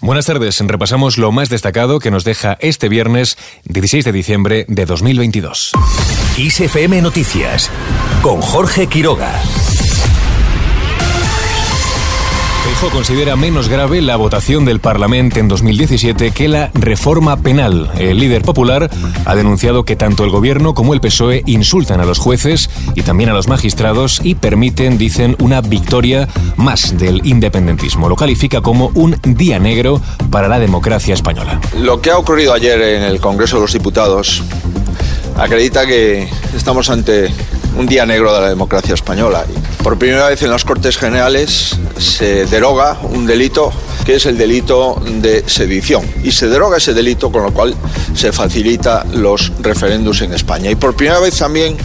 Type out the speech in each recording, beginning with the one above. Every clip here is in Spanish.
Buenas tardes, repasamos lo más destacado que nos deja este viernes 16 de diciembre de 2022. ISFM Noticias con Jorge Quiroga. Feijóo considera menos grave la votación del Parlamento en 2017 que la reforma penal. El líder popular ha denunciado que tanto el gobierno como el PSOE insultan a los jueces y también a los magistrados y permiten, dicen, una victoria más del independentismo. Lo califica como un día negro para la democracia española. Lo que ha ocurrido ayer en el Congreso de los Diputados acredita que estamos ante un día negro de la democracia española. Por primera vez en las Cortes Generales se deroga un delito que es el delito de sedición. Y se deroga ese delito con lo cual se facilita los referéndums en España. Y por primera vez también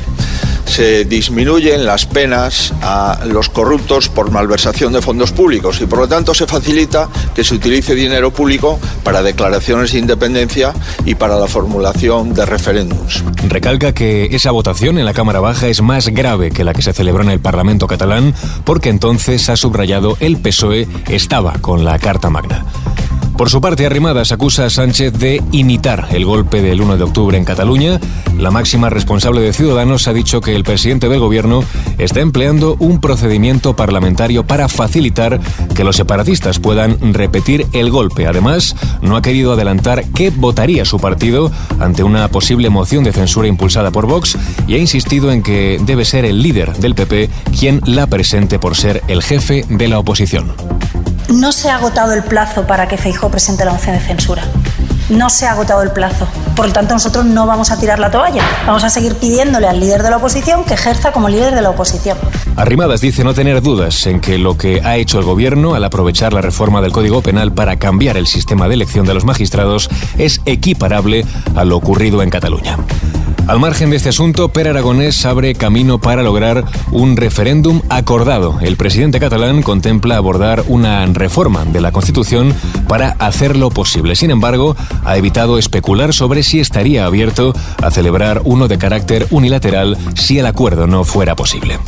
se disminuyen las penas a los corruptos por malversación de fondos públicos y por lo tanto se facilita que se utilice dinero público para declaraciones de independencia y para la formulación de referéndums. Recalca que esa votación en la Cámara Baja es más grave que la que se celebró en el Parlamento catalán porque entonces ha subrayado el PSOE estaba con la Carta Magna. Por su parte, Arrimadas acusa a Sánchez de imitar el golpe del 1 de octubre en Cataluña. La máxima responsable de Ciudadanos ha dicho que el presidente del gobierno está empleando un procedimiento parlamentario para facilitar que los separatistas puedan repetir el golpe. Además, no ha querido adelantar qué votaría su partido ante una posible moción de censura impulsada por Vox y ha insistido en que debe ser el líder del PP quien la presente por ser el jefe de la oposición. No se ha agotado el plazo para que Feijóo presente la moción de censura. No se ha agotado el plazo. Por lo tanto, nosotros no vamos a tirar la toalla. Vamos a seguir pidiéndole al líder de la oposición que ejerza como líder de la oposición. Arrimadas dice no tener dudas en que lo que ha hecho el gobierno al aprovechar la reforma del Código Penal para cambiar el sistema de elección de los magistrados es equiparable a lo ocurrido en Cataluña. Al margen de este asunto, Per Aragonés abre camino para lograr un referéndum acordado. El presidente catalán contempla abordar una reforma de la Constitución para hacerlo posible. Sin embargo, ha evitado especular sobre si estaría abierto a celebrar uno de carácter unilateral si el acuerdo no fuera posible.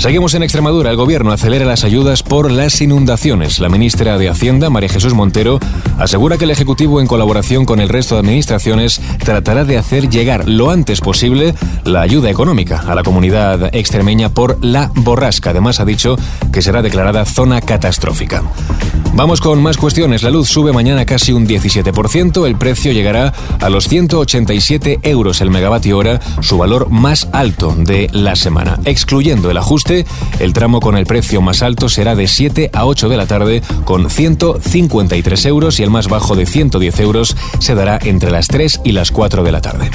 Seguimos en Extremadura. El gobierno acelera las ayudas por las inundaciones. La ministra de Hacienda, María Jesús Montero, asegura que el Ejecutivo, en colaboración con el resto de administraciones, tratará de hacer llegar lo antes posible la ayuda económica a la comunidad extremeña por la borrasca. Además, ha dicho que será declarada zona catastrófica. Vamos con más cuestiones. La luz sube mañana casi un 17%. El precio llegará a los 187 euros el megavatio hora, su valor más alto de la semana. Excluyendo el ajuste, el tramo con el precio más alto será de 7 a 8 de la tarde con 153 euros y el más bajo de 110 euros se dará entre las 3 y las 4 de la tarde.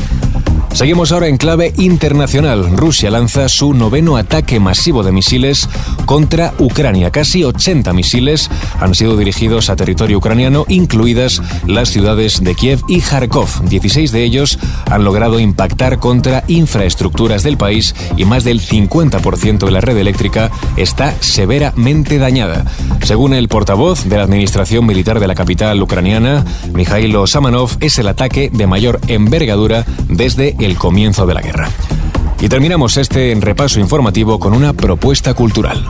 Seguimos ahora en clave internacional. Rusia lanza su noveno ataque masivo de misiles contra Ucrania. Casi 80 misiles han sido dirigidos a territorio ucraniano, incluidas las ciudades de Kiev y Kharkov. 16 de ellos han logrado impactar contra infraestructuras del país y más del 50% de la red eléctrica está severamente dañada. Según el portavoz de la Administración Militar de la capital ucraniana, Mikhailo Samanov, es el ataque de mayor envergadura desde el comienzo de la guerra. Y terminamos este repaso informativo con una propuesta cultural.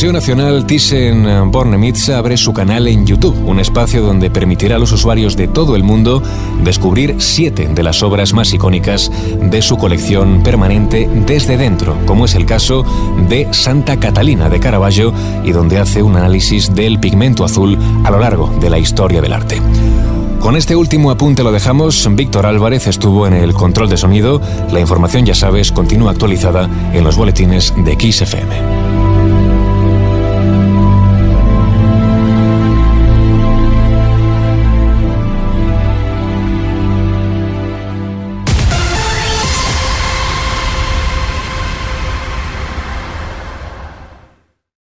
Museo Nacional Thyssen-Bornemisza abre su canal en YouTube, un espacio donde permitirá a los usuarios de todo el mundo descubrir siete de las obras más icónicas de su colección permanente desde dentro, como es el caso de Santa Catalina de Caravaggio y donde hace un análisis del pigmento azul a lo largo de la historia del arte. Con este último apunte lo dejamos. Víctor Álvarez estuvo en el control de sonido. La información, ya sabes, continúa actualizada en los boletines de XFM.